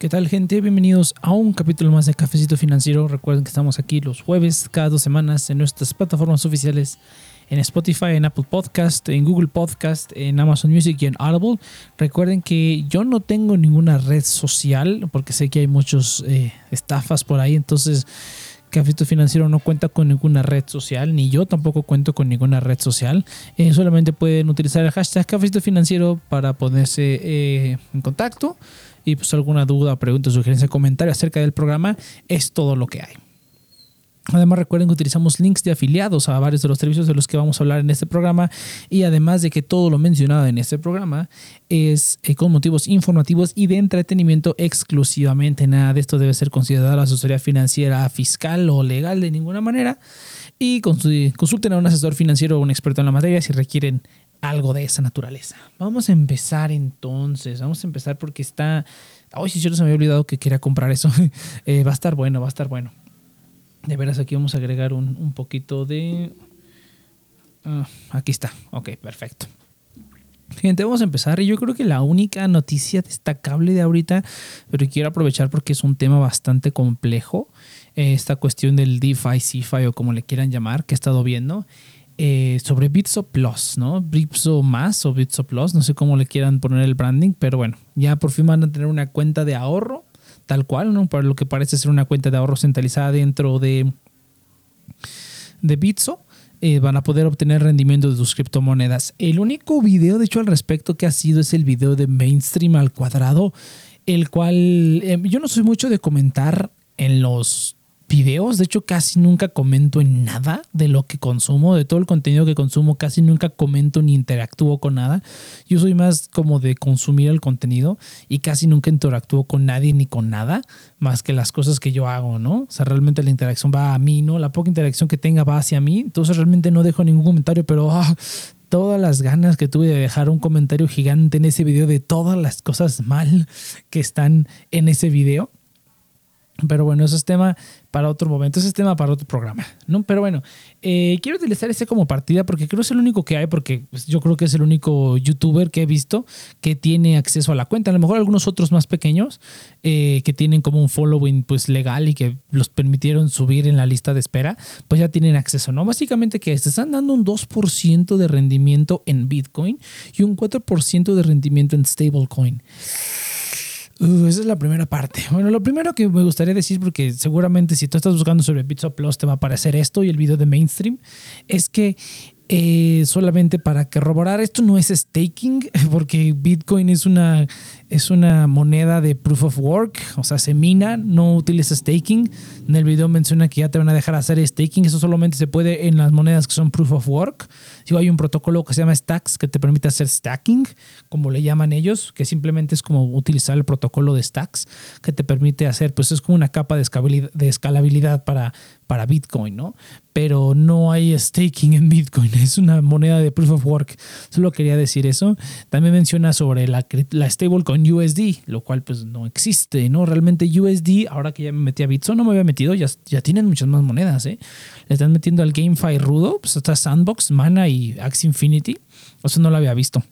¿Qué tal gente? Bienvenidos a un capítulo más de Cafecito Financiero. Recuerden que estamos aquí los jueves cada dos semanas en nuestras plataformas oficiales en Spotify, en Apple Podcast, en Google Podcast, en Amazon Music y en Audible. Recuerden que yo no tengo ninguna red social porque sé que hay muchos eh, estafas por ahí, entonces Cafecito Financiero no cuenta con ninguna red social, ni yo tampoco cuento con ninguna red social. Eh, solamente pueden utilizar el hashtag Cafecito Financiero para ponerse eh, en contacto y pues alguna duda, pregunta, sugerencia, comentario acerca del programa, es todo lo que hay. Además recuerden que utilizamos links de afiliados a varios de los servicios de los que vamos a hablar en este programa y además de que todo lo mencionado en este programa es eh, con motivos informativos y de entretenimiento exclusivamente. Nada de esto debe ser considerado asesoría financiera, fiscal o legal de ninguna manera y consulten a un asesor financiero o un experto en la materia si requieren algo de esa naturaleza. Vamos a empezar entonces, vamos a empezar porque está... Hoy si yo me había olvidado que quería comprar eso. Eh, va a estar bueno, va a estar bueno. De veras, aquí vamos a agregar un, poquito de... Ah, aquí está, ok, perfecto. Gente, vamos a empezar. Y yo creo que la única noticia destacable de ahorita, pero quiero aprovechar porque es un tema bastante complejo, eh, esta cuestión del DeFi, CeFi o como le quieran llamar, que he estado viendo, eh, sobre Bitso Plus, ¿no? Bitso más o Bitso Plus, no sé cómo le quieran poner el branding, pero bueno, ya por fin van a tener una cuenta de ahorro, tal cual, ¿no? Para lo que parece ser una cuenta de ahorro centralizada dentro de, de Bitso. Eh, van a poder obtener rendimiento de sus criptomonedas. El único video, de hecho, al respecto que ha sido es el video de Mainstream al cuadrado, el cual eh, yo no soy mucho de comentar en los videos. De hecho, casi nunca comento en nada de lo que consumo, de todo el contenido que consumo, casi nunca comento ni interactúo con nada. Yo soy más como de consumir el contenido y casi nunca interactúo con nadie ni con nada, más que las cosas que yo hago, ¿no? O sea, realmente la interacción va a mí, ¿no? La poca interacción que tenga va hacia mí. Entonces realmente no dejo ningún comentario, pero... Ah, todas las ganas que tuve de dejar un comentario gigante en ese video de todas las cosas mal que están en ese video. Pero bueno, eso es tema para otro momento, ese es tema para otro programa, ¿no? Pero bueno, eh, quiero utilizar este como partida porque creo que es el único que hay, porque pues, yo creo que es el único youtuber que he visto que tiene acceso a la cuenta. A lo mejor algunos otros más pequeños eh, que tienen como un following pues legal y que los permitieron subir en la lista de espera, pues ya tienen acceso, ¿no? Básicamente que se están dando un 2% de rendimiento en Bitcoin y un 4% de rendimiento en stablecoin. Uh, esa es la primera parte. Bueno, lo primero que me gustaría decir, porque seguramente si tú estás buscando sobre Pizza Plus te va a aparecer esto y el video de mainstream, es que eh, solamente para corroborar, esto no es staking, porque Bitcoin es una es una moneda de proof of work, o sea, se mina, no utiliza staking. En el video menciona que ya te van a dejar hacer staking, eso solamente se puede en las monedas que son proof of work. Si hay un protocolo que se llama Stacks que te permite hacer stacking, como le llaman ellos, que simplemente es como utilizar el protocolo de Stacks, que te permite hacer, pues es como una capa de escalabilidad, para, para Bitcoin, ¿no? Pero no hay staking en Bitcoin, es una moneda de proof of work. Solo quería decir eso. También menciona sobre la, la stablecoin USD, lo cual pues no existe, ¿no? Realmente USD, ahora que ya me metí a Bitso, no me había metido, ya, ya tienen muchas más monedas, ¿eh? Le están metiendo al GameFi rudo, pues está Sandbox, Mana y Axie Infinity, eso no lo había visto.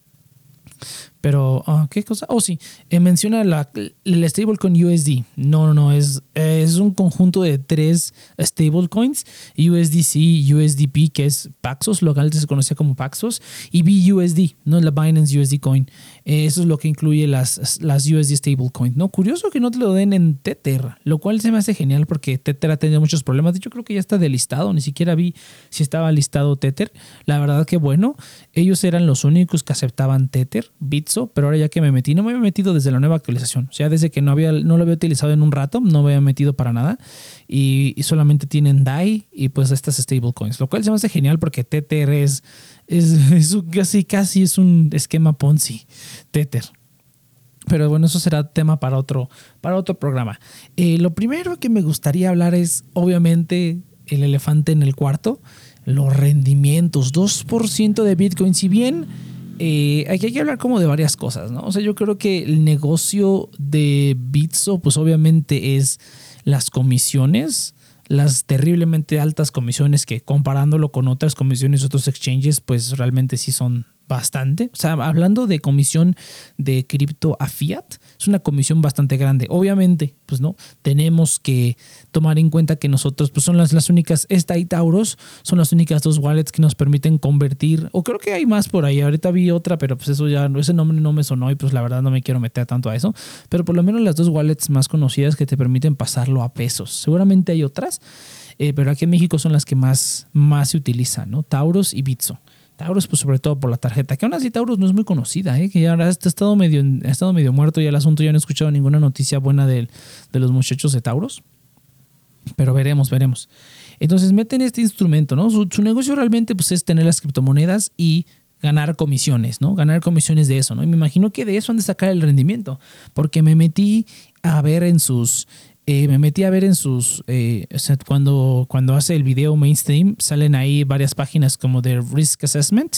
Pero, ah, ¿qué cosa? Oh, sí, eh, menciona la, el stablecoin USD. No, no, no, es, es un conjunto de tres stablecoins: USDC, USDP, que es Paxos, local se conocía como Paxos, y BUSD, no la Binance USD Coin. Eh, eso es lo que incluye las, las USD stablecoins. ¿no? Curioso que no te lo den en Tether, lo cual se me hace genial porque Tether ha tenido muchos problemas. De hecho, creo que ya está delistado, ni siquiera vi si estaba listado Tether. La verdad que bueno, ellos eran los únicos que aceptaban Tether, Bit pero ahora ya que me metí, no me había metido desde la nueva actualización. O sea, desde que no, había, no lo había utilizado en un rato, no me había metido para nada. Y, solamente tienen DAI y pues estas stablecoins, lo cual se me hace genial porque Tether es, es, casi, casi es un esquema Ponzi, Tether. Pero bueno, eso será tema para otro, para otro programa. Eh, lo primero que me gustaría hablar es, obviamente, el elefante en el cuarto, los rendimientos, 2% de Bitcoin. Si bien eh, aquí hay que hablar como de varias cosas, ¿no? O sea, yo creo que el negocio de Bitso, pues obviamente es las comisiones, las terriblemente altas comisiones que comparándolo con otras comisiones, otros exchanges, pues realmente sí son bastante. O sea, hablando de comisión de cripto a fiat, es una comisión bastante grande. Obviamente, pues no, tenemos que tomar en cuenta que nosotros, pues son las, las únicas, esta y Tauros son las únicas dos wallets que nos permiten convertir, o creo que hay más por ahí. Ahorita vi otra, pero pues eso ya, ese nombre no me sonó y pues la verdad no me quiero meter tanto a eso. Pero por lo menos las dos wallets más conocidas que te permiten pasarlo a pesos. Seguramente hay otras. Eh, pero aquí en México son las que más, más se utilizan, ¿no? Tauros y Bitso. Taurus, pues sobre todo por la tarjeta, que aún así Taurus no es muy conocida, ¿eh? que ya ahora ha estado medio, ha estado medio muerto y el asunto, ya no he escuchado ninguna noticia buena de, los muchachos de Taurus. Pero veremos, veremos. Entonces meten este instrumento, ¿no? Su, su, negocio realmente pues, es tener las criptomonedas y ganar comisiones, ¿no? Ganar comisiones de eso, ¿no? Y me imagino que de eso han de sacar el rendimiento, porque me metí a ver en sus, eh, me metí a ver en sus, eh, cuando, cuando hace el video mainstream, salen ahí varias páginas como de risk assessment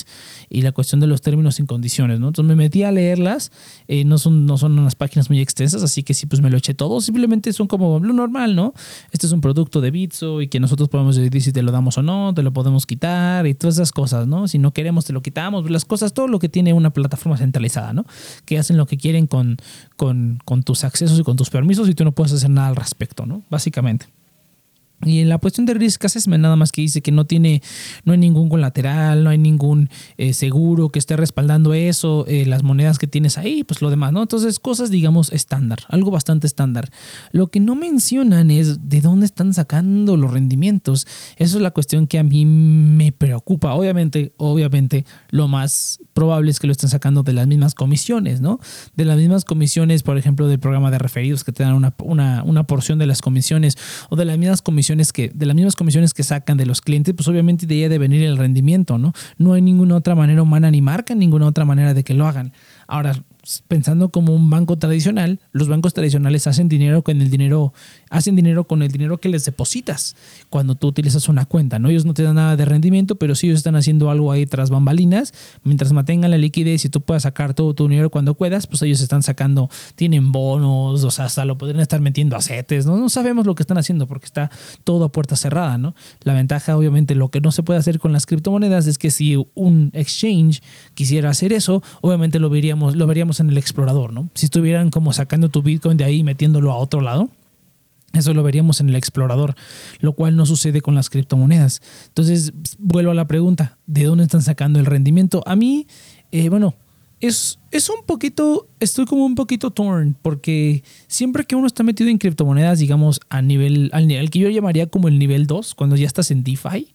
y la cuestión de los términos y condiciones, ¿no? Entonces me metí a leerlas, eh, no, son, no son unas páginas muy extensas, así que sí, pues me lo eché todo, simplemente son como lo normal, ¿no? Este es un producto de Bitso y que nosotros podemos decidir si te lo damos o no, te lo podemos quitar y todas esas cosas, ¿no? Si no queremos, te lo quitamos, las cosas, todo lo que tiene una plataforma centralizada, ¿no? Que hacen lo que quieren con, con, con tus accesos y con tus permisos y tú no puedes hacer nada al respecto, ¿no? Básicamente. Y en la cuestión de risk assessment, nada más que dice que no tiene, no hay ningún colateral, no hay ningún eh, seguro que esté respaldando eso, eh, las monedas que tienes ahí, pues lo demás, ¿no? Entonces, cosas, digamos, estándar, algo bastante estándar. Lo que no mencionan es de dónde están sacando los rendimientos. Eso es la cuestión que a mí me preocupa. Obviamente, obviamente, lo más probable es que lo estén sacando de las mismas comisiones, ¿no? De las mismas comisiones, por ejemplo, del programa de referidos que te dan una, una, una porción de las comisiones o de las mismas comisiones que, de las mismas comisiones que sacan de los clientes, pues obviamente de ahí de venir el rendimiento, ¿no? No hay ninguna otra manera humana ni marca ninguna otra manera de que lo hagan. Ahora, pensando como un banco tradicional, los bancos tradicionales hacen dinero con el dinero, hacen dinero con el dinero que les depositas cuando tú utilizas una cuenta, ¿no? Ellos no te dan nada de rendimiento, pero sí ellos están haciendo algo ahí tras bambalinas, mientras mantengan la liquidez y tú puedas sacar todo tu dinero cuando puedas, pues ellos están sacando, tienen bonos, o sea, hasta lo podrían estar metiendo a CETES, ¿no? No sabemos lo que están haciendo porque está todo a puerta cerrada, ¿no? La ventaja, obviamente, lo que no se puede hacer con las criptomonedas es que si un exchange quisiera hacer eso, obviamente lo veríamos, lo veríamos en el explorador, ¿no? Si estuvieran como sacando tu Bitcoin de ahí y metiéndolo a otro lado, eso lo veríamos en el explorador, lo cual no sucede con las criptomonedas. Entonces, vuelvo a la pregunta, ¿de dónde están sacando el rendimiento? A mí, eh, bueno, es, es un poquito, estoy como un poquito torn, porque siempre que uno está metido en criptomonedas, digamos, a nivel, al nivel que yo llamaría como el nivel 2, cuando ya estás en DeFi,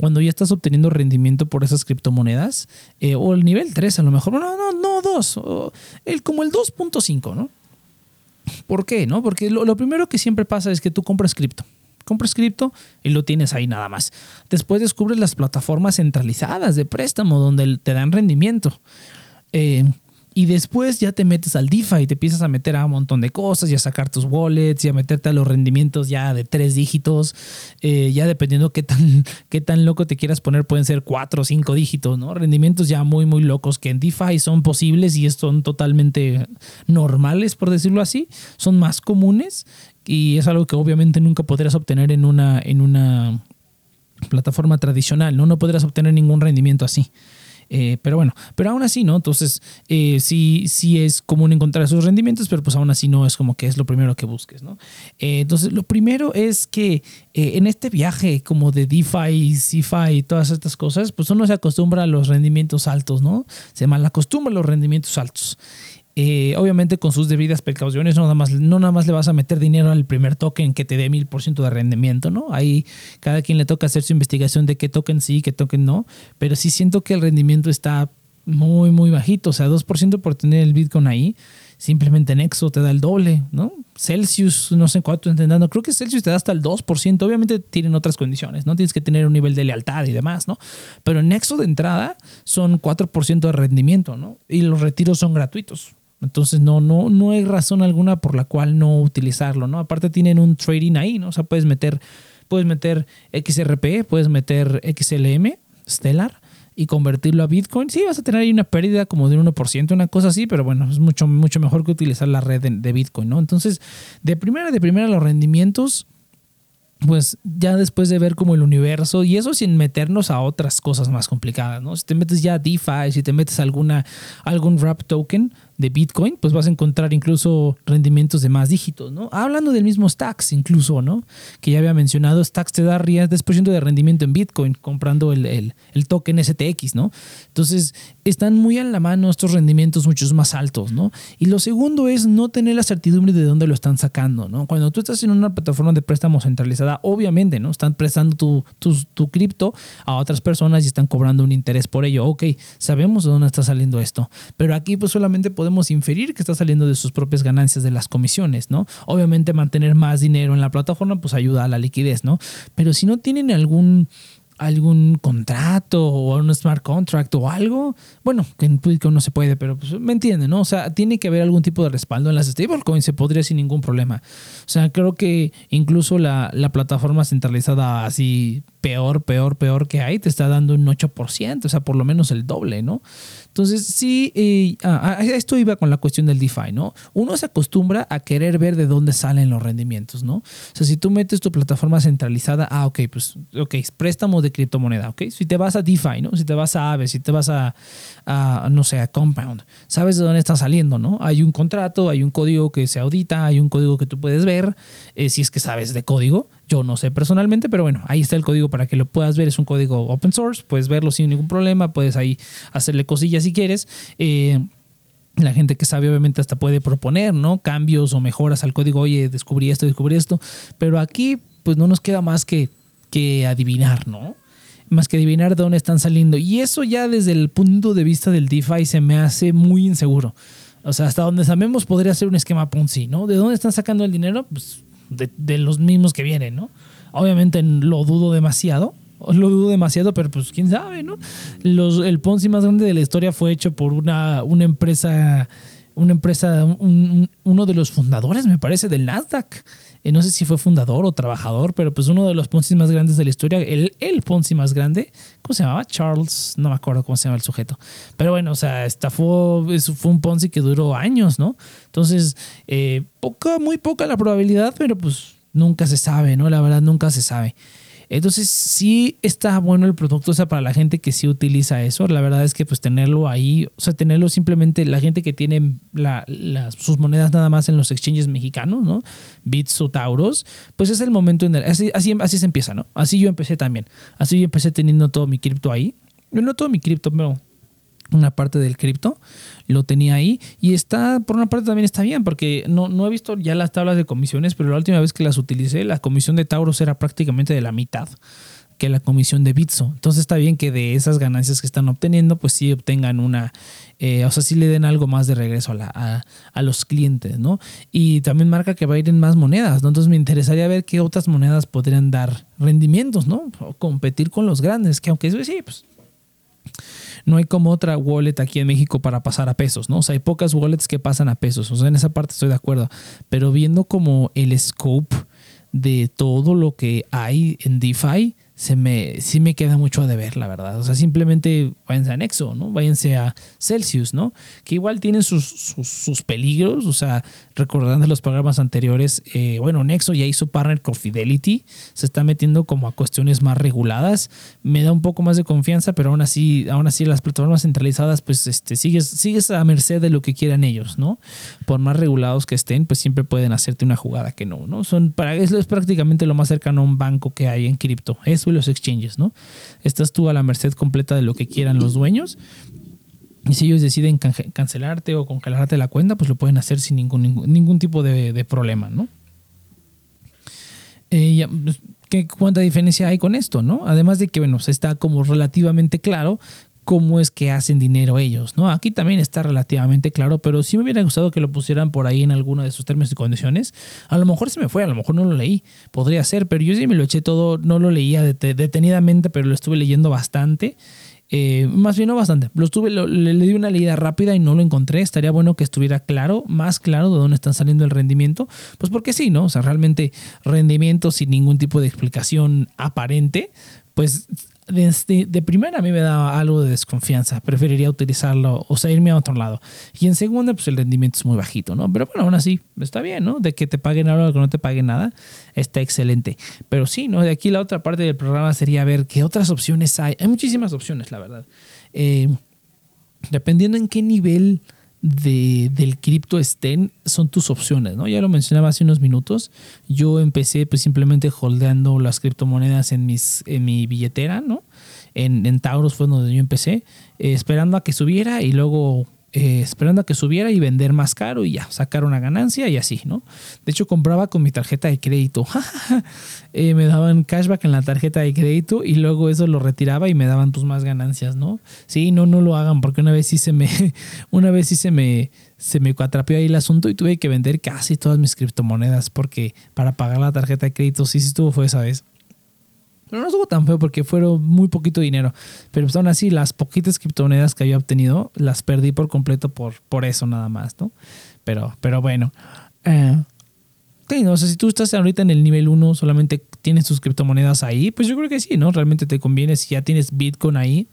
cuando ya estás obteniendo rendimiento por esas criptomonedas, eh, o el nivel 3 a lo mejor, no, no, no 2, el, como el 2.5, ¿no? ¿Por qué? ¿No? Porque lo, primero que siempre pasa es que tú compras cripto compras cripto y lo tienes ahí nada más. Después descubres las plataformas centralizadas de préstamo donde te dan rendimiento. Eh, y después ya te metes al DeFi y te empiezas a meter a un montón de cosas y a sacar tus wallets y a meterte a los rendimientos ya de tres dígitos. Eh, ya dependiendo qué tan, qué tan loco te quieras poner, pueden ser cuatro o cinco dígitos, ¿no? Rendimientos ya muy, muy locos que en DeFi son posibles y son totalmente normales, por decirlo así. Son más comunes y es algo que obviamente nunca podrías obtener en una, en una plataforma tradicional, ¿no? No podrías obtener ningún rendimiento así. Eh, pero bueno, pero aún así, ¿no? Entonces, eh, sí, sí es común encontrar esos rendimientos, pero pues aún así no es como que es lo primero que busques, ¿no? Eh, entonces, lo primero es que en este viaje como de DeFi, CeFi y todas estas cosas, pues uno se acostumbra a los rendimientos altos, ¿no? Se mal acostumbra a los rendimientos altos. Eh, obviamente con sus debidas precauciones, no nada, más, no nada más le vas a meter dinero al primer token que te dé mil por ciento de rendimiento, ¿no? Ahí cada quien le toca hacer su investigación de qué token sí, qué token no, pero sí siento que el rendimiento está muy, muy bajito, o sea, 2% por tener el Bitcoin ahí, simplemente Nexo te da el doble, ¿no? Celsius, no sé cuánto entendiendo, creo que Celsius te da hasta el 2%, obviamente tienen otras condiciones, ¿no? Tienes que tener un nivel de lealtad y demás, ¿no? Pero Nexo de entrada son 4% de rendimiento, ¿no? Y los retiros son gratuitos. Entonces no, no, no hay razón alguna por la cual no utilizarlo, ¿no? Aparte tienen un trading ahí, ¿no? O sea, puedes meter, puedes meter XRP, puedes meter XLM, Stellar, y convertirlo a Bitcoin. Sí, vas a tener ahí una pérdida como de un 1%, una cosa así, pero bueno, es mucho, mucho mejor que utilizar la red de, Bitcoin, ¿no? Entonces, de primera, de primera, los rendimientos pues ya después de ver como el universo y eso sin meternos a otras cosas más complicadas, ¿no? Si te metes ya DeFi, si te metes alguna, algún wrap token, de Bitcoin, pues vas a encontrar incluso rendimientos de más dígitos, ¿no? Hablando del mismo Stacks, incluso, ¿no? Que ya había mencionado, Stacks te da 10% de rendimiento en Bitcoin comprando el, el, token STX, ¿no? Entonces, están muy a la mano estos rendimientos muchos más altos, ¿no? Y lo segundo es no tener la certidumbre de dónde lo están sacando, ¿no? Cuando tú estás en una plataforma de préstamo centralizada, obviamente, ¿no? Están prestando tu, tu, tu cripto a otras personas y están cobrando un interés por ello. Ok, sabemos de dónde está saliendo esto, pero aquí pues solamente podemos inferir que está saliendo de sus propias ganancias de las comisiones, ¿no? Obviamente mantener más dinero en la plataforma pues ayuda a la liquidez, ¿no? Pero si no tienen algún algún contrato o un smart contract o algo, bueno, que en público no se puede, pero pues, me entiende, ¿no? O sea, tiene que haber algún tipo de respaldo en las stablecoins, se podría sin ningún problema. O sea, creo que incluso la, la plataforma centralizada así peor, peor, peor que hay, te está dando un 8%, o sea, por lo menos el doble, ¿no? Entonces, sí, eh, esto iba con la cuestión del DeFi, ¿no? Uno se acostumbra a querer ver de dónde salen los rendimientos, ¿no? O sea, si tú metes tu plataforma centralizada, ah, ok, pues, ok, préstamo de criptomoneda, ok. Si te vas a DeFi, ¿no? Si te vas a Aave, si te vas a, no sé, a Compound, sabes de dónde está saliendo, ¿no? Hay un contrato, hay un código que se audita, hay un código que tú puedes ver, eh, si es que sabes de código. Yo no sé personalmente, pero bueno, ahí está el código para que lo puedas ver. Es un código open source, puedes verlo sin ningún problema, puedes ahí hacerle cosillas si quieres. Eh, la gente que sabe obviamente hasta puede proponer, ¿no? Cambios o mejoras al código, oye, descubrí esto, descubrí esto. Pero aquí pues no nos queda más que, que adivinar, ¿no? Más que adivinar de dónde están saliendo. Y eso ya desde el punto de vista del DeFi se me hace muy inseguro. O sea, hasta donde sabemos podría ser un esquema Ponzi, ¿no? ¿De dónde están sacando el dinero? Pues de, los mismos que vienen, ¿no? Obviamente lo dudo demasiado, lo dudo demasiado, pero pues quién sabe, ¿no? Los, el Ponzi más grande de la historia fue hecho por una, una empresa, una empresa, uno de los fundadores, me parece, del Nasdaq. Eh, no sé si fue fundador o trabajador, pero pues uno de los Ponzi más grandes de la historia, el, el Ponzi más grande, ¿cómo se llamaba? Charles, no me acuerdo cómo se llama el sujeto. Pero bueno, o sea, estafó, fue un Ponzi que duró años, ¿no? Entonces, eh, poca, muy poca la probabilidad, pero pues nunca se sabe, ¿no? La verdad, nunca se sabe. Entonces sí está bueno el producto, o sea, para la gente que sí utiliza eso, la verdad es que pues tenerlo ahí, o sea, tenerlo simplemente la gente que tiene sus monedas nada más en los exchanges mexicanos, ¿no? Bits o Tauros, pues es el momento en el, así, así, así se empieza, ¿no? Así yo empecé también, así yo empecé teniendo todo mi cripto ahí, no todo mi cripto, pero una parte del cripto, lo tenía ahí y está, por una parte también está bien, porque no, no he visto ya las tablas de comisiones, pero la última vez que las utilicé, la comisión de Tauros era prácticamente de la mitad que la comisión de Bitso. Entonces está bien que de esas ganancias que están obteniendo, pues sí obtengan una, eh, o sea, sí le den algo más de regreso a, la, a, los clientes, ¿no? Y también marca que va a ir en más monedas, ¿no? Entonces me interesaría ver qué otras monedas podrían dar rendimientos, ¿no? O competir con los grandes, que aunque eso sí, pues no hay como otra wallet aquí en México para pasar a pesos, ¿no? O sea, hay pocas wallets que pasan a pesos, o sea, en esa parte estoy de acuerdo, pero viendo como el scope de todo lo que hay en DeFi, se me, sí me queda mucho a deber, la verdad. O sea, simplemente váyanse a Nexo, ¿no? Váyanse a Celsius, ¿no? Que igual tienen sus, sus, peligros, o sea, recordando los programas anteriores, eh, bueno, Nexo ya hizo partner con Fidelity, se está metiendo como a cuestiones más reguladas, me da un poco más de confianza, pero aún así, aún así las plataformas centralizadas, pues este, sigues, sigues a merced de lo que quieran ellos, ¿no? Por más regulados que estén, pues siempre pueden hacerte una jugada que no, ¿no? Son para, eso es prácticamente lo más cercano a un banco que hay en cripto. Eso los exchanges, ¿no? Estás tú a la merced completa de lo que quieran los dueños. Y si ellos deciden cancelarte o congelarte la cuenta, pues lo pueden hacer sin ningún, ningún, tipo de, problema, ¿no? Eh, pues, ¿qué, ¿Cuánta diferencia hay con esto, no? Además de que, bueno, se está como relativamente claro cómo es que hacen dinero ellos, ¿no? Aquí también está relativamente claro, pero sí me hubiera gustado que lo pusieran por ahí en alguno de sus términos y condiciones. A lo mejor se me fue, a lo mejor no lo leí, podría ser, pero yo sí me lo eché todo, no lo leía detenidamente, pero lo estuve leyendo bastante. Eh, más bien no bastante. Lo estuve, le, di una leída rápida y no lo encontré. Estaría bueno que estuviera claro, más claro de dónde están saliendo el rendimiento. Pues porque sí, ¿no? O sea, realmente rendimiento sin ningún tipo de explicación aparente, pues desde de primera a mí me daba algo de desconfianza. Preferiría utilizarlo, o sea, irme a otro lado. Y en segunda, pues el rendimiento es muy bajito, ¿no? Pero bueno, aún así, está bien, ¿no? De que te paguen algo o que no te paguen nada, está excelente. Pero sí, ¿no? De aquí la otra parte del programa sería ver qué otras opciones hay. Hay muchísimas opciones, la verdad. Eh, dependiendo en qué nivel de, del cripto estén son tus opciones, ¿no? Ya lo mencionaba hace unos minutos. Yo empecé pues simplemente holdeando las criptomonedas en, mis, en mi billetera, ¿no? En, en Taurus fue donde yo empecé, eh, esperando a que subiera y luego eh, esperando a que subiera y vender más caro y ya, sacar una ganancia y así, ¿no? De hecho, compraba con mi tarjeta de crédito. Eh, me daban cashback en la tarjeta de crédito y luego eso lo retiraba y me daban tus pues, más ganancias, ¿no? Sí, no, no lo hagan porque una vez sí se me, una vez sí se me, se me ahí el asunto y tuve que vender casi todas mis criptomonedas porque para pagar la tarjeta de crédito sí, sí estuvo fue esa vez. Pero no estuvo tan feo porque fueron muy poquito dinero. Pero pues aún así, las poquitas criptomonedas que había obtenido las perdí por completo por, por eso nada más, ¿no? Pero, pero bueno. Eh, no sé, si tú estás ahorita en el nivel 1, solamente tienes tus criptomonedas ahí, pues yo creo que sí, ¿no? Realmente te conviene si ya tienes Bitcoin ahí.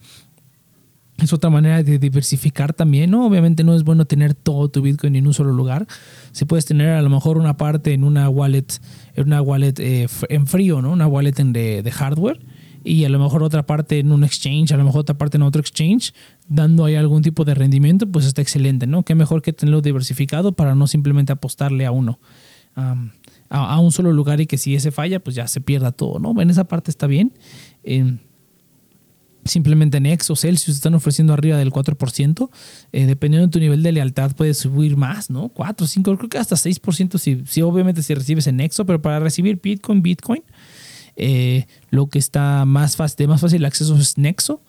Es otra manera de diversificar también, ¿no? Obviamente no es bueno tener todo tu Bitcoin en un solo lugar. Si puedes tener a lo mejor una parte en una wallet, en una wallet eh, en frío, ¿no? Una wallet en de, hardware y a lo mejor otra parte en un exchange, a lo mejor otra parte en otro exchange, dando ahí algún tipo de rendimiento, pues está excelente, ¿no? Qué mejor que tenerlo diversificado para no simplemente apostarle a uno. a, a, un solo lugar y que si ese falla, pues ya se pierda todo, ¿no? En esa parte está bien. Eh, simplemente Nex o Celsius están ofreciendo arriba del 4%. Eh, dependiendo de tu nivel de lealtad, puedes subir más, ¿no? 4, 5, creo que hasta 6% si, si obviamente si recibes en Nexo, pero para recibir Bitcoin, Bitcoin, eh, lo que está más fácil, de más fácil acceso es Nexo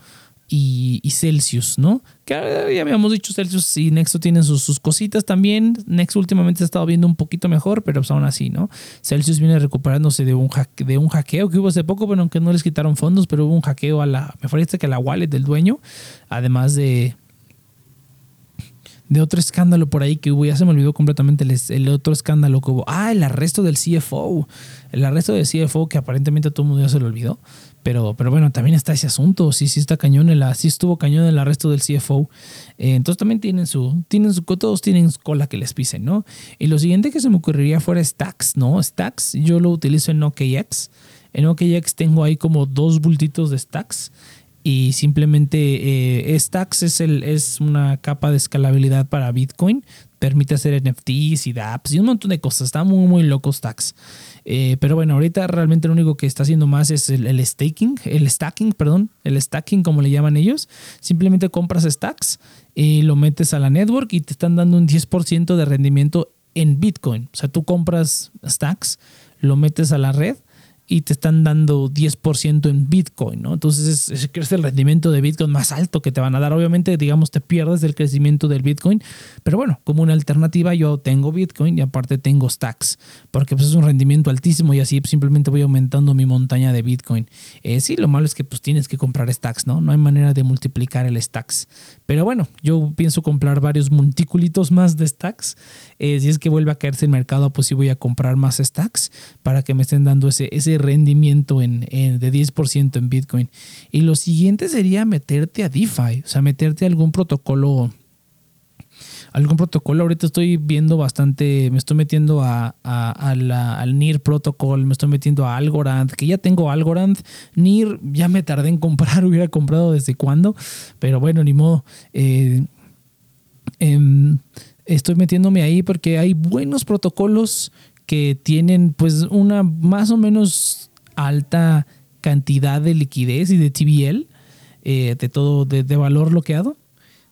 y, Celsius, ¿no? Que ya habíamos dicho, Celsius y Nexo tienen sus, cositas también. Nexo últimamente ha estado viendo un poquito mejor, pero pues aún así, ¿no? Celsius viene recuperándose de un, de un hackeo que hubo hace poco, bueno, aunque no les quitaron fondos, pero hubo un hackeo a la, me parece que a la wallet del dueño, además de, de otro escándalo por ahí que hubo, ya se me olvidó completamente el, el, otro escándalo que hubo. Ah, el arresto del CFO. El arresto del CFO que aparentemente a todo el mundo ya se lo olvidó. Pero, pero bueno, también está ese asunto. Sí, sí está cañón. El, sí estuvo cañón el arresto del CFO. Eh, entonces también tienen su, tienen su, todos tienen cola que les pisen, ¿no? Y lo siguiente que se me ocurriría fuera Stacks, ¿no? Stacks, yo lo utilizo en OKX. En OKX tengo ahí como dos bultitos de Stacks y simplemente eh, Stacks es, el, es una capa de escalabilidad para Bitcoin. Permite hacer NFTs y dApps y un montón de cosas. Está muy, muy loco Stacks. Eh, pero bueno, ahorita realmente lo único que está haciendo más es el, staking, el stacking, perdón, el stacking como le llaman ellos. Simplemente compras stacks y lo metes a la network y te están dando un 10% de rendimiento en Bitcoin. O sea, tú compras stacks, lo metes a la red y te están dando 10% en Bitcoin, ¿no? Entonces es, el rendimiento de Bitcoin más alto que te van a dar. Obviamente, digamos, te pierdes del crecimiento del Bitcoin, pero bueno, como una alternativa yo tengo Bitcoin y aparte tengo stacks, porque pues es un rendimiento altísimo y así simplemente voy aumentando mi montaña de Bitcoin. Eh, sí, lo malo es que pues tienes que comprar stacks, ¿no? No hay manera de multiplicar el stacks. Pero bueno, yo pienso comprar varios monticulitos más de stacks. Eh, si es que vuelve a caerse el mercado, pues sí voy a comprar más stacks para que me estén dando ese, ese rendimiento en, de 10% en Bitcoin. Y lo siguiente sería meterte a DeFi, o sea, meterte a algún protocolo algún protocolo. Ahorita estoy viendo bastante, me estoy metiendo a, al NIR Protocol, me estoy metiendo a Algorand, que ya tengo Algorand. NIR ya me tardé en comprar, hubiera comprado desde cuándo, pero bueno, ni modo. Eh, em, estoy metiéndome ahí porque hay buenos protocolos que tienen pues una más o menos alta cantidad de liquidez y de TBL, eh, de todo, de, valor bloqueado.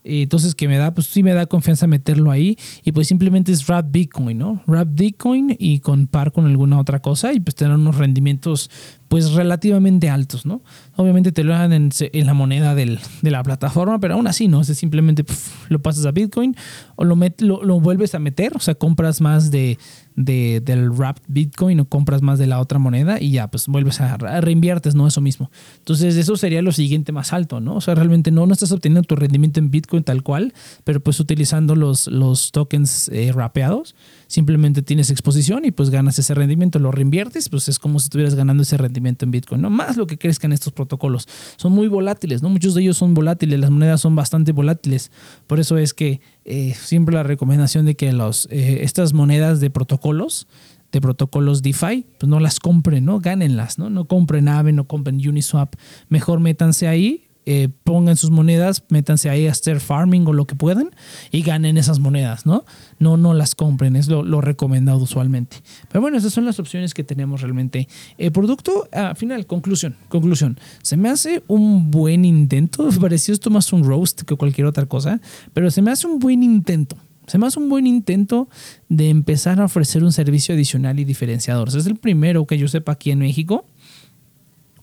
Entonces, que me da, pues sí me da confianza meterlo ahí. Y pues simplemente es wrap Bitcoin, ¿no? Wrap Bitcoin y con par con alguna otra cosa y pues tener unos rendimientos pues relativamente altos, ¿no? Obviamente te lo dan en, la moneda del, de la plataforma, pero aún así, ¿no? Es simplemente lo pasas a Bitcoin o lo, lo, vuelves a meter, o sea, compras más de, de, del wrapped Bitcoin o compras más de la otra moneda y ya, pues vuelves a, reinviertes, ¿no? Eso mismo. Entonces, eso sería lo siguiente más alto, ¿no? O sea, realmente no, no estás obteniendo tu rendimiento en Bitcoin tal cual, pero pues utilizando los, los tokens eh, rapeados simplemente tienes exposición y pues ganas ese rendimiento, lo reinviertes, pues es como si estuvieras ganando ese rendimiento en Bitcoin, ¿no? Más lo que crezcan estos protocolos. Son muy volátiles, ¿no? Muchos de ellos son volátiles, las monedas son bastante volátiles. Por eso es que eh, siempre la recomendación de que los, eh, estas monedas de protocolos, de protocolos DeFi, pues no las compren, ¿no? Gánenlas, ¿no? No compren Aave, no compren Uniswap. Mejor métanse ahí eh, pongan sus monedas, métanse ahí a hacer farming o lo que puedan y ganen esas monedas, ¿no? No, no las compren, es lo, recomendado usualmente. Pero bueno, esas son las opciones que tenemos realmente. El producto, al final, conclusión, conclusión. Se me hace un buen intento, pareció esto más un roast que cualquier otra cosa, pero se me hace un buen intento. Se me hace un buen intento de empezar a ofrecer un servicio adicional y diferenciador. es el primero que yo sepa aquí en México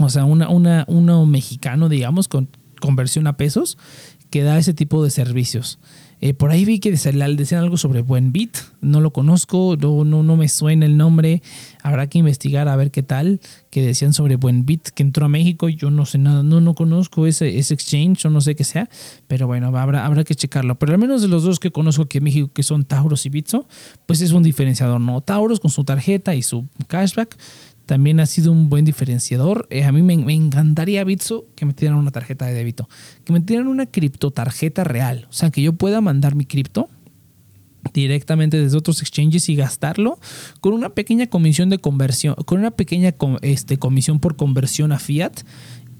o sea, una, una, uno mexicano, digamos, con conversión a pesos, que da ese tipo de servicios. Eh, por ahí vi que decían algo sobre Buenbit, no lo conozco, no, no, no, me suena el nombre, habrá que investigar a ver qué tal, que decían sobre Buenbit que entró a México, yo no sé nada, no, no conozco ese, ese exchange, o no sé qué sea, pero bueno, habrá, habrá que checarlo. Pero al menos de los dos que conozco aquí en México, que son Tauros y Bitso, pues es un diferenciador, ¿no? Tauros con su tarjeta y su cashback también ha sido un buen diferenciador. Eh, a mí me, encantaría, Bitso, que me tiraran una tarjeta de débito, que me tiraran una criptotarjeta real. O sea, que yo pueda mandar mi cripto directamente desde otros exchanges y gastarlo con una pequeña comisión de conversión, con una pequeña este, comisión por conversión a fiat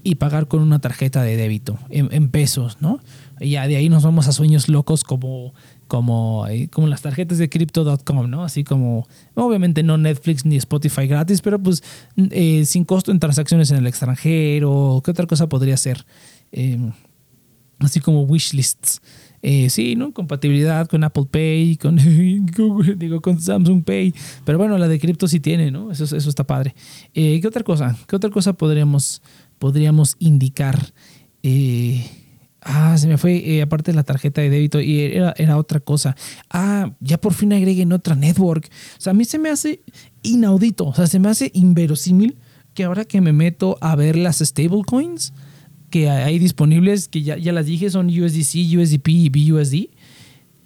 y pagar con una tarjeta de débito en pesos, ¿no? Y ya de ahí nos vamos a sueños locos como como, eh, como las tarjetas de crypto.com, ¿no? Así como, obviamente no Netflix ni Spotify gratis, pero pues eh, sin costo en transacciones en el extranjero. ¿Qué otra cosa podría ser? Em, así como wishlists. Eh, sí, ¿no? Compatibilidad con Apple Pay, con digo, con Samsung Pay. Pero bueno, la de cripto sí tiene, ¿no? Eso, eso está padre. ¿Qué otra cosa? ¿Qué otra cosa podríamos, podríamos indicar? Eh, Ah, se me fue, eh, aparte de la tarjeta de débito, y era, era, otra cosa. Ah, ya por fin agreguen otra network. O sea, a mí se me hace inaudito, o sea, se me hace inverosímil que ahora que me meto a ver las stablecoins que hay disponibles, que ya, ya las dije, son USDC, USDP y BUSD,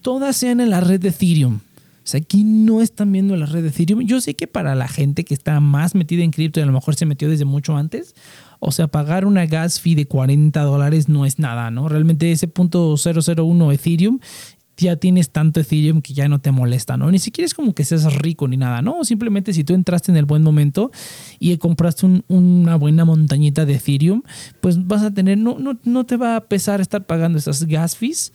todas sean en la red de Ethereum. O sea, aquí no están viendo la red de Ethereum. Yo sé que para la gente que está más metida en cripto y a lo mejor se metió desde mucho antes, o sea, pagar una gas fee de 40 dólares no es nada, ¿no? Realmente ese punto 001 Ethereum ya tienes tanto Ethereum que ya no te molesta, ¿no? Ni siquiera es como que seas rico ni nada, ¿no? Simplemente si tú entraste en el buen momento y compraste una buena montañita de Ethereum, pues vas a tener, no, no, no te va a pesar estar pagando esas gas fees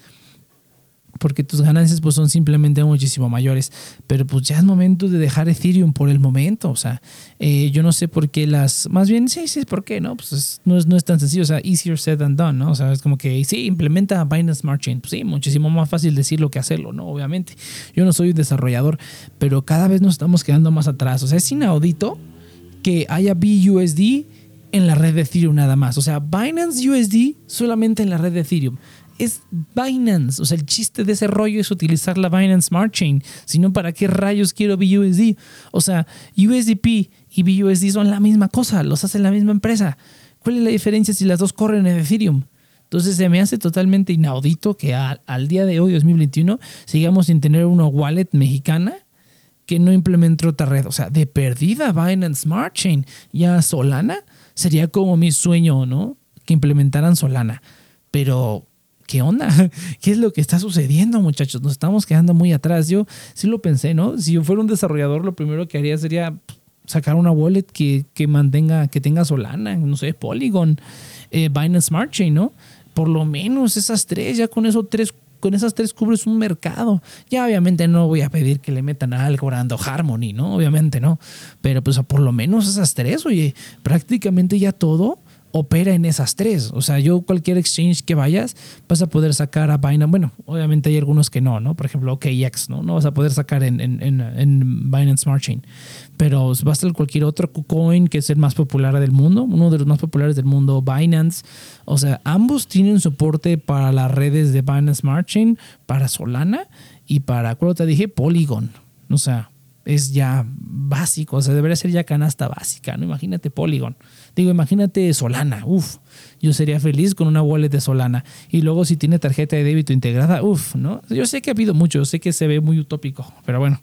porque tus ganancias pues son simplemente muchísimo mayores. Pero pues ya es momento de dejar Ethereum por el momento. O sea, eh, yo no sé por qué las... Más bien, sí, sí, ¿por qué? No, pues no, es, no es tan sencillo. O sea, easier said than done, ¿no? O sea, es como que sí, implementa Binance Smart Chain. Pues sí, muchísimo más fácil decirlo que hacerlo, ¿no? Obviamente. Yo no soy un desarrollador, pero cada vez nos estamos quedando más atrás. O sea, es inaudito que haya BUSD en la red de Ethereum nada más. O sea, Binance USD solamente en la red de Ethereum es Binance. O sea, el chiste de ese rollo es utilizar la Binance Smart Chain. Si no, ¿para qué rayos quiero BUSD? O sea, USDP y BUSD son la misma cosa, los hace la misma empresa. ¿Cuál es la diferencia si las dos corren en Ethereum? Entonces se me hace totalmente inaudito que al día de hoy, 2021, sigamos sin tener una wallet mexicana que no implemente otra red. O sea, de perdida Binance Smart Chain. Ya Solana sería como mi sueño, ¿no? Que implementaran Solana. Pero ¿qué onda? ¿Qué es lo que está sucediendo, muchachos? Nos estamos quedando muy atrás. Yo sí lo pensé, ¿no? Si yo fuera un desarrollador, lo primero que haría sería sacar una wallet que, mantenga, que tenga Solana, no sé, Polygon, eh, Binance Smart Chain, ¿no? Por lo menos esas tres, ya con esos tres con esas tres cubres un mercado. Ya obviamente no voy a pedir que le metan algo Algorand Harmony, ¿no? Obviamente no. Pero pues por lo menos esas tres, oye, prácticamente ya todo opera en esas tres. O sea, yo cualquier exchange que vayas, vas a poder sacar a Binance. Bueno, obviamente hay algunos que no, ¿no? Por ejemplo, OKX, ¿no? No vas a poder sacar en, en, en, Binance Smart Chain. Pero va a cualquier otro coin que es el más popular del mundo, uno de los más populares del mundo, Binance. O sea, ambos tienen soporte para las redes de Binance Smart Chain, para Solana y para, ¿cuál te dije? Polygon. O sea, es ya básico, o sea, debería ser ya canasta básica, ¿no? Imagínate Polygon. Digo, imagínate Solana, uff, yo sería feliz con una wallet de Solana. Y luego si tiene tarjeta de débito integrada, uff, ¿no? Yo sé que ha habido mucho, yo sé que se ve muy utópico, pero bueno.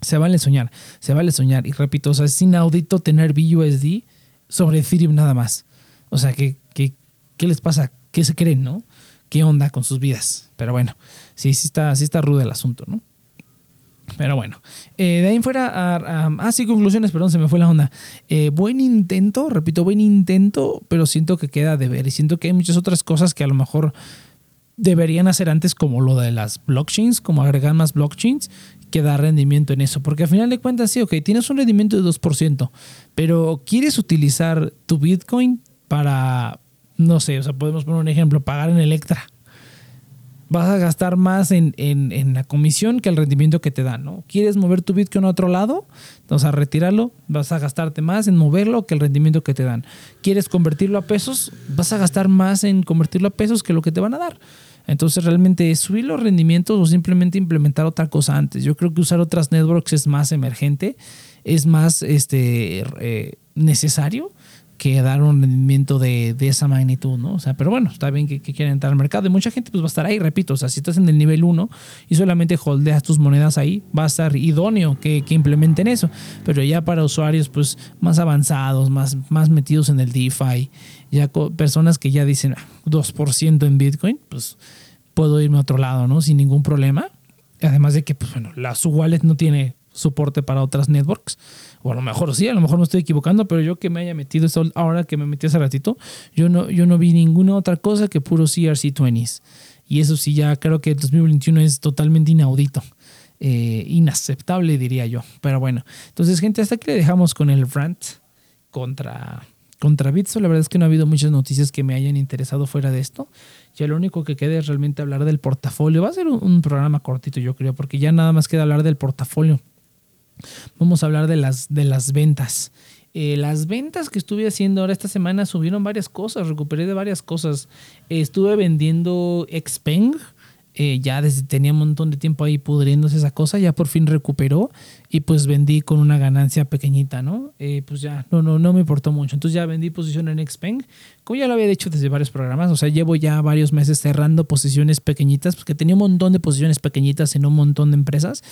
Se vale soñar, se vale soñar. Y repito, o sea, es inaudito tener BUSD sobre Ethereum nada más. O sea, ¿qué, qué, qué les pasa? ¿Qué se creen, no? ¿Qué onda con sus vidas? Pero bueno, sí, sí está, sí está rudo el asunto, ¿no? Pero bueno, eh, de ahí fuera, ah, sí, conclusiones, perdón, se me fue la onda. Eh, buen intento, repito, buen intento, pero siento que queda de ver y siento que hay muchas otras cosas que a lo mejor deberían hacer antes, como lo de las blockchains, como agregar más blockchains que dar rendimiento en eso. Porque al final de cuentas, sí, ok, tienes un rendimiento de 2%, pero quieres utilizar tu Bitcoin para, no sé, o sea, podemos poner un ejemplo, pagar en Electra vas a gastar más en, la comisión que el rendimiento que te dan, ¿no? ¿Quieres mover tu Bitcoin a otro lado? Entonces, a retirarlo, vas a gastarte más en moverlo que el rendimiento que te dan. ¿Quieres convertirlo a pesos? Vas a gastar más en convertirlo a pesos que lo que te van a dar. Entonces, realmente subir los rendimientos o simplemente implementar otra cosa antes. Yo creo que usar otras networks es más emergente, es más este, eh, necesario que dar un rendimiento de, esa magnitud, ¿no? O sea, pero bueno, está bien que, quieren entrar al mercado y mucha gente pues va a estar ahí, repito, o sea, si estás en el nivel 1 y solamente holdeas tus monedas ahí, va a estar idóneo que, implementen eso, pero ya para usuarios pues más avanzados, más, más metidos en el DeFi, ya personas que ya dicen 2% ah, en Bitcoin, pues puedo irme a otro lado, ¿no? Sin ningún problema. Además de que, pues bueno, la su wallet no tiene soporte para otras networks. O a lo mejor sí, a lo mejor me estoy equivocando, pero yo que me haya metido ahora que me metí hace ratito, yo no, yo no vi ninguna otra cosa que puro CRC20s. Y eso sí, ya creo que el 2021 es totalmente inaudito. Eh, inaceptable, diría yo. Pero bueno, entonces, gente, hasta aquí le dejamos con el rant contra, contra Bitso. La verdad es que no ha habido muchas noticias que me hayan interesado fuera de esto. Ya lo único que queda es realmente hablar del portafolio. Va a ser un programa cortito, yo creo, porque ya nada más queda hablar del portafolio Vamos a hablar de las, de las ventas. Eh, las ventas que estuve haciendo ahora esta semana subieron varias cosas, recuperé de varias cosas. estuve vendiendo Xpeng, eh, ya desde tenía un montón de tiempo ahí pudriéndose esa cosa, ya por fin recuperó y pues vendí con una ganancia pequeñita, ¿no? Eh, pues ya, no, no, no me importó mucho. Entonces ya vendí posición en Xpeng, como ya lo había dicho desde varios programas, o sea, llevo ya varios meses cerrando posiciones pequeñitas, porque tenía un montón de posiciones pequeñitas en un montón de empresas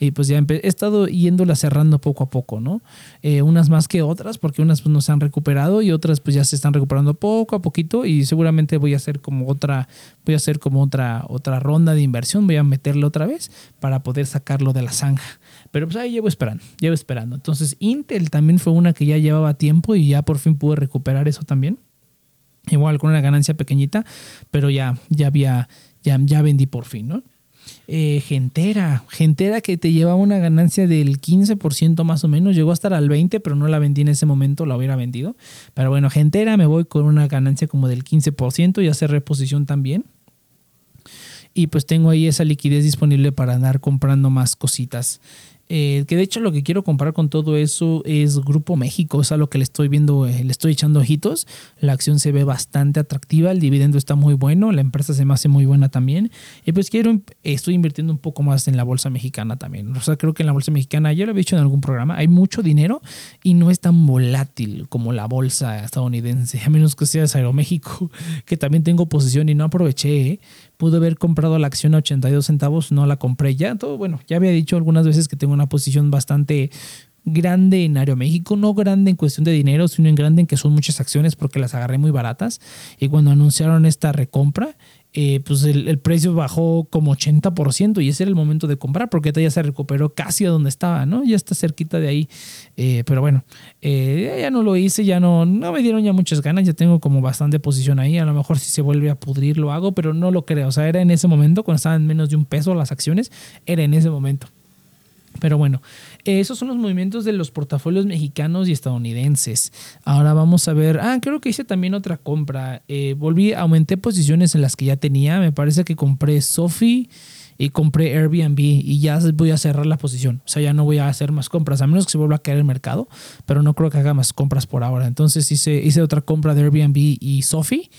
y pues ya he estado yéndolas cerrando poco a poco, ¿no? Eh, unas más que otras, porque unas pues nos han recuperado y otras pues ya se están recuperando poco a poquito y seguramente voy a hacer como otra, voy a hacer como otra, otra ronda de inversión, voy a meterle otra vez para poder sacarlo de la zanja. Pero pues ahí llevo esperando, llevo esperando. Entonces Intel también fue una que ya llevaba tiempo y ya por fin pude recuperar eso también. Igual con una ganancia pequeñita, pero ya, ya había, ya, vendí por fin, ¿no? Eh, Gentera, Gentera que te llevaba una ganancia del 15% más o menos, llegó a estar al 20%, pero no la vendí en ese momento, la hubiera vendido. Pero bueno, Gentera me voy con una ganancia como del 15% y hacer reposición también y pues tengo ahí esa liquidez disponible para andar comprando más cositas. Eh, que de hecho lo que quiero comprar con todo eso es Grupo México, es a lo que le estoy viendo, eh, le estoy echando ojitos. La acción se ve bastante atractiva, el dividendo está muy bueno, la empresa se me hace muy buena también. Y pues quiero, estoy invirtiendo un poco más en la bolsa mexicana también. O sea, creo que en la bolsa mexicana, ya lo he dicho en algún programa, hay mucho dinero y no es tan volátil como la bolsa estadounidense, a menos que sea Aeroméxico, que también tengo posición y no aproveché. ¿eh? Pude haber comprado la acción a 82 centavos, no la compré ya. Todo, bueno, ya había dicho algunas veces que tengo una posición bastante grande en Aeroméxico, no grande en cuestión de dinero, sino en grande en que son muchas acciones porque las agarré muy baratas. Y cuando anunciaron esta recompra, eh, pues el, precio bajó como 80% y ese era el momento de comprar porque ya se recuperó casi a donde estaba, ¿no? Ya está cerquita de ahí. Eh, pero bueno, eh, ya no lo hice, ya no, no me dieron ya muchas ganas, ya tengo como bastante posición ahí. A lo mejor si se vuelve a pudrir lo hago, pero no lo creo. O sea, era en ese momento, cuando estaban menos de un peso las acciones, era en ese momento. Pero bueno, esos son los movimientos de los portafolios mexicanos y estadounidenses. Ahora vamos a ver. Ah, creo que hice también otra compra. Eh, volví, aumenté posiciones en las que ya tenía. Me parece que compré Sophie y compré Airbnb y ya voy a cerrar la posición. O sea, ya no voy a hacer más compras, a menos que se vuelva a caer el mercado, pero no creo que haga más compras por ahora. Entonces hice, hice otra compra de Airbnb y Sophie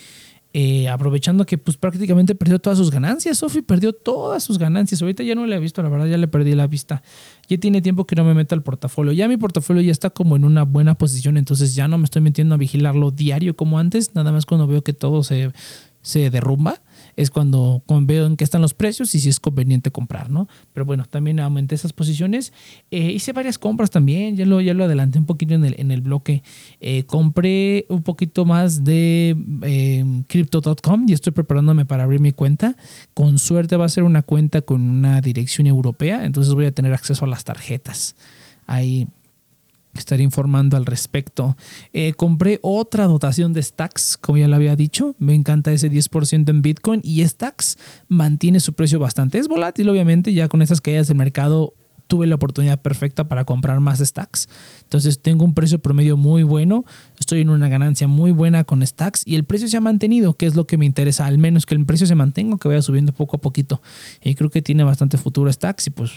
eh, aprovechando que pues prácticamente perdió todas sus ganancias. Sofi perdió todas sus ganancias. Ahorita ya no le he visto, la verdad ya le perdí la vista. Ya tiene tiempo que no me meta al portafolio. Ya mi portafolio ya está como en una buena posición, entonces ya no me estoy metiendo a vigilarlo diario como antes, nada más cuando veo que todo se, se derrumba. Es cuando, veo en qué están los precios y si es conveniente comprar, ¿no? Pero bueno, también aumenté esas posiciones. Eh, hice varias compras también, ya lo, ya lo adelanté un poquito en el, en el bloque. Eh, compré un poquito más de eh, crypto.com y estoy preparándome para abrir mi cuenta. Con suerte va a ser una cuenta con una dirección europea, entonces voy a tener acceso a las tarjetas. Ahí estaré informando al respecto. Eh, compré otra dotación de Stacks, como ya lo había dicho. Me encanta ese 10% en Bitcoin y Stacks mantiene su precio bastante. Es volátil, obviamente, ya con esas caídas de mercado tuve la oportunidad perfecta para comprar más stacks. Entonces tengo un precio promedio muy bueno, estoy en una ganancia muy buena con stacks y el precio se ha mantenido, que es lo que me interesa, al menos que el precio se mantenga, que vaya subiendo poco a poquito. Y creo que tiene bastante futuro stacks y pues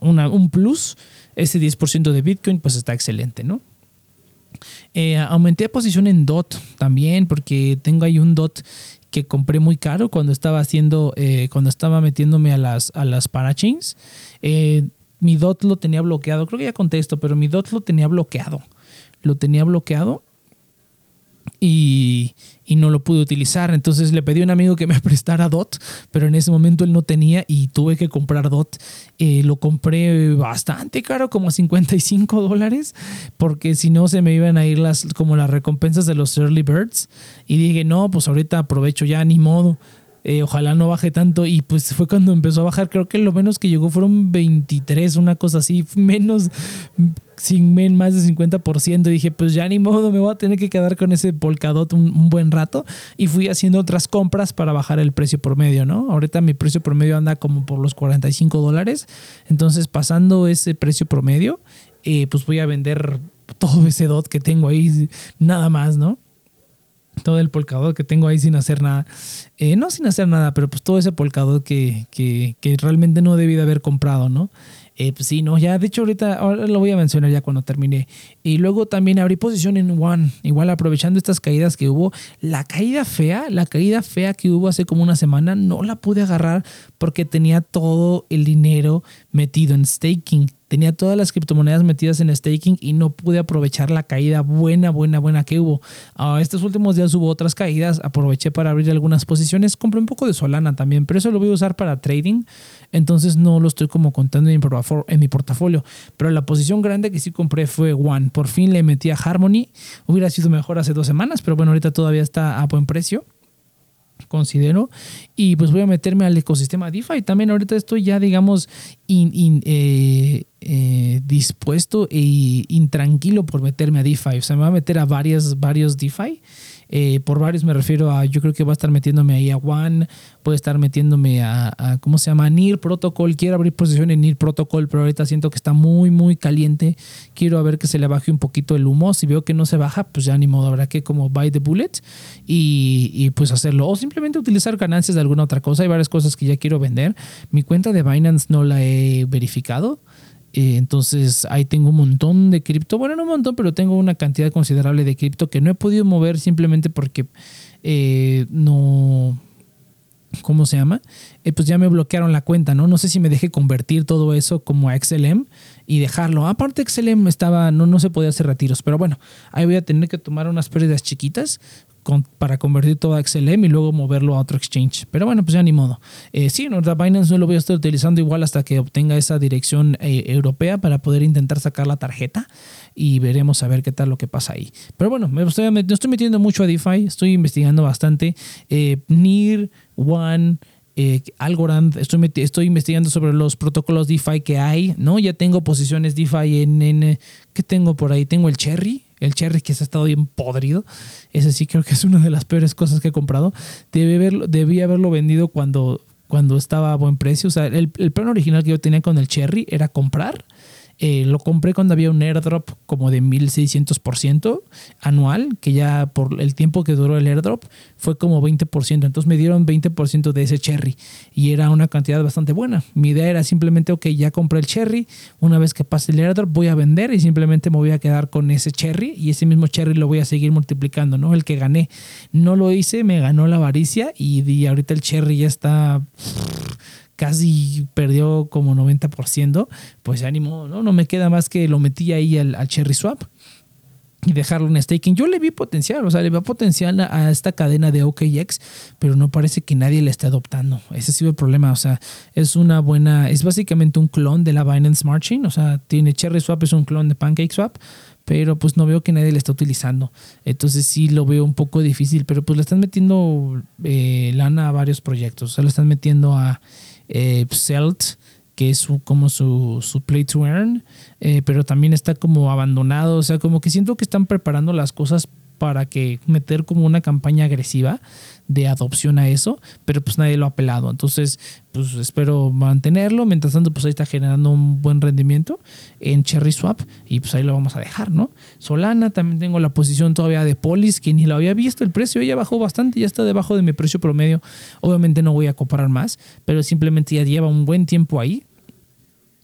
un plus, ese 10% de Bitcoin, pues está excelente, ¿no? Eh, aumenté posición en DOT también, porque tengo ahí un DOT que compré muy caro cuando estaba haciendo, eh, cuando estaba metiéndome a las, a las parachains. Eh, mi DOT lo tenía bloqueado, creo que ya contesto, pero mi DOT lo tenía bloqueado. Lo tenía bloqueado y, no lo pude utilizar. Entonces le pedí a un amigo que me prestara DOT, pero en ese momento él no tenía y tuve que comprar DOT. Eh, lo compré bastante caro, como 55 dólares, porque si no se me iban a ir las, como las recompensas de los early birds. Y dije, no, pues ahorita aprovecho ya, ni modo. Eh, ojalá no baje tanto. Y pues fue cuando empezó a bajar. Creo que lo menos que llegó fueron 23, una cosa así, menos, sin más de 50%. dije, pues ya ni modo, me voy a tener que quedar con ese Polkadot un, un, buen rato. Y fui haciendo otras compras para bajar el precio promedio, ¿no? Ahorita mi precio promedio anda como por los 45 dólares. Entonces, pasando ese precio promedio, eh, pues voy a vender todo ese DOT que tengo ahí, nada más, ¿no? Todo el polkadot que tengo ahí sin hacer nada. Eh, no sin hacer nada, pero pues todo ese polkadot que, que, que realmente no debí de haber comprado, ¿no? Eh, pues sí, no, ya de hecho ahorita ahora lo voy a mencionar ya cuando termine. Y luego también abrí posición en One, igual aprovechando estas caídas que hubo. La caída fea, la caída fea que hubo hace como una semana, no la pude agarrar porque tenía todo el dinero metido en staking. Tenía todas las criptomonedas metidas en staking y no pude aprovechar la caída buena, buena, buena que hubo. Ah, estos últimos días hubo otras caídas, aproveché para abrir algunas posiciones, compré un poco de Solana también, pero eso lo voy a usar para trading, entonces no lo estoy como contando en mi portafolio. Pero la posición grande que sí compré fue One. Por fin le metí a Harmony, hubiera sido mejor hace dos semanas, pero bueno, ahorita todavía está a buen precio considero. Y pues voy a meterme al ecosistema DeFi. También ahorita estoy ya, digamos, eh, eh, dispuesto e intranquilo por meterme a DeFi. O sea, me voy a meter a varias, varios DeFi. Eh, por varios me refiero a, yo creo que va a estar metiéndome ahí a One, puede estar metiéndome a, ¿cómo se llama? NIR Protocol. Quiero abrir posición en NIR Protocol, pero ahorita siento que está muy, muy caliente. Quiero a ver que se le baje un poquito el humo. Si veo que no se baja, pues ya ni modo, habrá que como buy the bullet y, y pues hacerlo. O simplemente utilizar ganancias de alguna otra cosa. Hay varias cosas que ya quiero vender. Mi cuenta de Binance no la he verificado. Eh, entonces ahí tengo un montón de cripto. Bueno, no un montón, pero tengo una cantidad considerable de cripto que no he podido mover simplemente porque eh, no... ¿Cómo se llama? Eh, pues ya me bloquearon la cuenta, ¿no? No sé si me deje convertir todo eso como a XLM y dejarlo. Aparte XLM estaba, no, no se podía hacer retiros, pero bueno, ahí voy a tener que tomar unas pérdidas chiquitas para convertir todo a XLM y luego moverlo a otro exchange. Pero bueno, pues ya ni modo. Eh, sí, no, Binance no lo voy a estar utilizando igual hasta que obtenga esa dirección eh, europea para poder intentar sacar la tarjeta y veremos a ver qué tal lo que pasa ahí. Pero bueno, me estoy, me metiendo mucho a DeFi, estoy investigando bastante. Eh, NIR, One, eh, Algorand, estoy, estoy investigando sobre los protocolos DeFi que hay, ¿no? Ya tengo posiciones DeFi en, en ¿qué tengo por ahí? Tengo el Cherry, el cherry que se ha estado bien podrido. Ese sí creo que es una de las peores cosas que he comprado. Debí haberlo, debí haberlo vendido cuando, cuando estaba a buen precio. O sea, el, el plan original que yo tenía con el cherry era comprar eh, lo compré cuando había un airdrop como de 1600% anual, que ya por el tiempo que duró el airdrop fue como 20%. Entonces me dieron 20% de ese cherry y era una cantidad bastante buena. Mi idea era simplemente, ok, ya compré el cherry, una vez que pase el airdrop voy a vender y simplemente me voy a quedar con ese cherry y ese mismo cherry lo voy a seguir multiplicando, ¿no? El que gané. No lo hice, me ganó la avaricia y, y ahorita el cherry ya está casi perdió como 90%, pues ánimo, ¿no? No me queda más que lo metí ahí al, Cherry Swap y dejarlo en staking. Yo le vi potencial, o sea, le veo potencial a, esta cadena de OKX, pero no parece que nadie la esté adoptando. Ese ha sido el problema, o sea, es una buena, es básicamente un clon de la Binance Smart Chain, o sea, tiene Cherry Swap, es un clon de Pancake Swap, pero pues no veo que nadie la esté utilizando. Entonces sí lo veo un poco difícil, pero pues le están metiendo eh, lana a varios proyectos, o sea, le están metiendo a eh, Celt, que es como su, su play to earn, eh, pero también está como abandonado, o sea, como que siento que están preparando las cosas para que meter como una campaña agresiva de adopción a eso, pero pues nadie lo ha pelado. Entonces, pues espero mantenerlo. Mientras tanto, pues ahí está generando un buen rendimiento en Cherry Swap y pues ahí lo vamos a dejar, ¿no? Solana, también tengo la posición todavía de Polis, que ni lo había visto. El precio ya bajó bastante, ya está debajo de mi precio promedio. Obviamente no voy a comprar más, pero simplemente ya lleva un buen tiempo ahí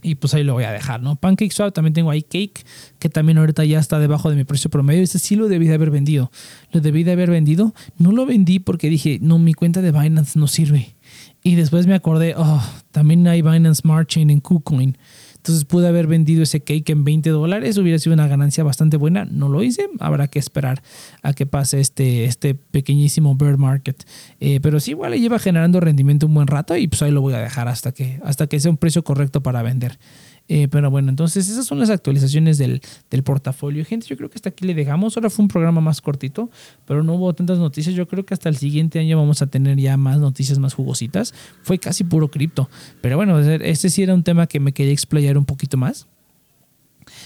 y pues ahí lo voy a dejar, ¿no? Pancake Swap también tengo ahí Cake, que también ahorita ya está debajo de mi precio promedio. Ese sí lo debí de haber vendido. Lo debí de haber vendido. No lo vendí porque dije, no, mi cuenta de Binance no sirve. Y después me acordé, oh, también hay Binance Smart Chain en KuCoin. Entonces pude haber vendido ese cake en 20 dólares, hubiera sido una ganancia bastante buena. No lo hice, habrá que esperar a que pase este, este pequeñísimo bear market. Eh, pero sí, igual le lleva generando rendimiento un buen rato y pues ahí lo voy a dejar hasta que, hasta que sea un precio correcto para vender. Eh, pero bueno, entonces esas son las actualizaciones del, portafolio. Gente, yo creo que hasta aquí le dejamos. Ahora fue un programa más cortito, pero no hubo tantas noticias. Yo creo que hasta el siguiente año vamos a tener ya más noticias más jugositas. Fue casi puro cripto. Pero bueno, este sí era un tema que me quería explayar un poquito más.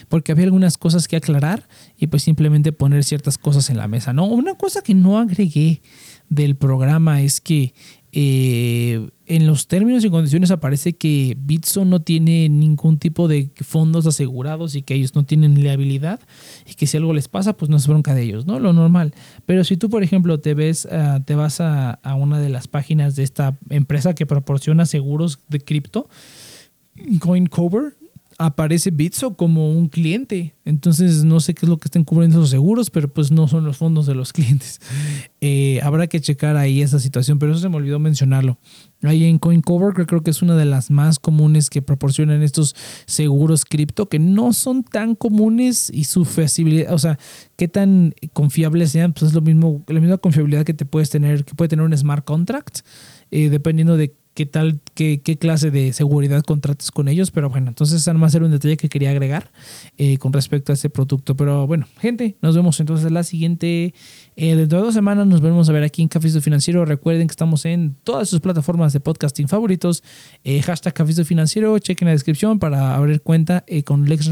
Porque había algunas cosas que aclarar y pues simplemente poner ciertas cosas en la mesa. No, una cosa que no agregué del programa es que eh, en los términos y condiciones aparece que Bitso no tiene ningún tipo de fondos asegurados y que ellos no tienen liabilidad y que si algo les pasa, pues no es bronca de ellos, ¿no? Lo normal. Pero si tú, por ejemplo, te ves, ah, te vas a, una de las páginas de esta empresa que proporciona seguros de cripto, CoinCover, aparece Bitso como un cliente. Entonces no sé qué es lo que están cubriendo esos seguros, pero pues no son los fondos de los clientes. Eh, habrá que checar ahí esa situación, pero eso se me olvidó mencionarlo. Ahí en CoinCover creo que es una de las más comunes que proporcionan estos seguros cripto que no son tan comunes y su facilidad, o sea, qué tan confiables sean, pues es lo mismo, la misma confiabilidad que te puedes tener, que puede tener un smart contract, eh, dependiendo de qué tal, qué, qué, clase de seguridad contrates con ellos. Pero bueno, entonces nada más era un detalle que quería agregar eh, con respecto a ese producto. Pero bueno, gente, nos vemos entonces la siguiente. Eh, dentro de dos semanas nos vemos a ver aquí en Café Financiero. Recuerden que estamos en todas sus plataformas de podcasting favoritos. Eh, hashtag Café Financiero. Chequen la descripción para abrir cuenta eh, con Lex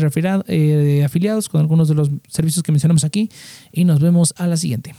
eh, afiliados con algunos de los servicios que mencionamos aquí. Y nos vemos a la siguiente.